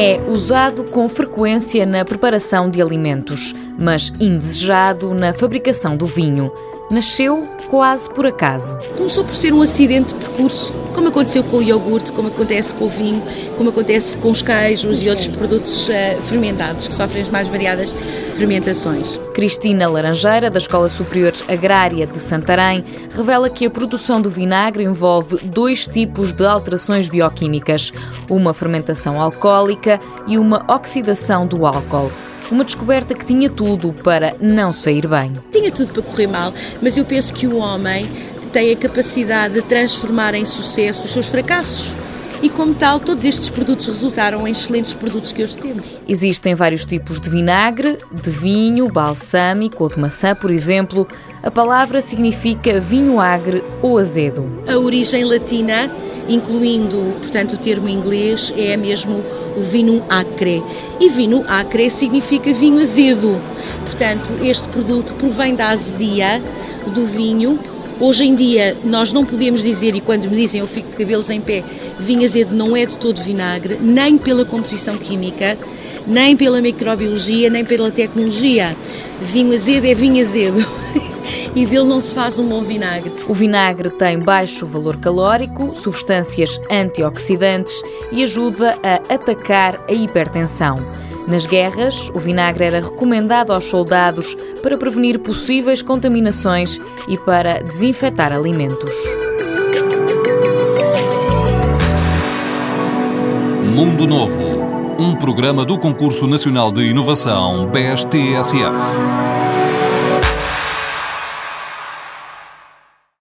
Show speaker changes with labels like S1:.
S1: É usado com frequência na preparação de alimentos, mas indesejado na fabricação do vinho. Nasceu quase por acaso.
S2: Começou por ser um acidente de percurso, como aconteceu com o iogurte, como acontece com o vinho, como acontece com os queijos e outros produtos uh, fermentados que sofrem as mais variadas fermentações.
S1: Cristina Laranjeira, da Escola Superior Agrária de Santarém, revela que a produção do vinagre envolve dois tipos de alterações bioquímicas: uma fermentação alcoólica e uma oxidação do álcool. Uma descoberta que tinha tudo para não sair bem.
S2: Tinha tudo para correr mal, mas eu penso que o homem tem a capacidade de transformar em sucesso os seus fracassos e, como tal, todos estes produtos resultaram em excelentes produtos que hoje temos.
S1: Existem vários tipos de vinagre, de vinho, balsâmico ou de maçã, por exemplo. A palavra significa vinho agre ou azedo.
S2: A origem latina, incluindo, portanto, o termo inglês, é mesmo o vinho acre. E vinho acre significa vinho azedo. Portanto, este produto provém da azedia do vinho Hoje em dia nós não podemos dizer, e quando me dizem eu fico de cabelos em pé, vinho azedo não é de todo vinagre, nem pela composição química, nem pela microbiologia, nem pela tecnologia. Vinho azedo é vinho azedo. e dele não se faz um bom vinagre.
S1: O vinagre tem baixo valor calórico, substâncias antioxidantes e ajuda a atacar a hipertensão. Nas guerras, o vinagre era recomendado aos soldados para prevenir possíveis contaminações e para desinfetar alimentos.
S3: Mundo Novo, um programa do Concurso Nacional de Inovação BSTSF.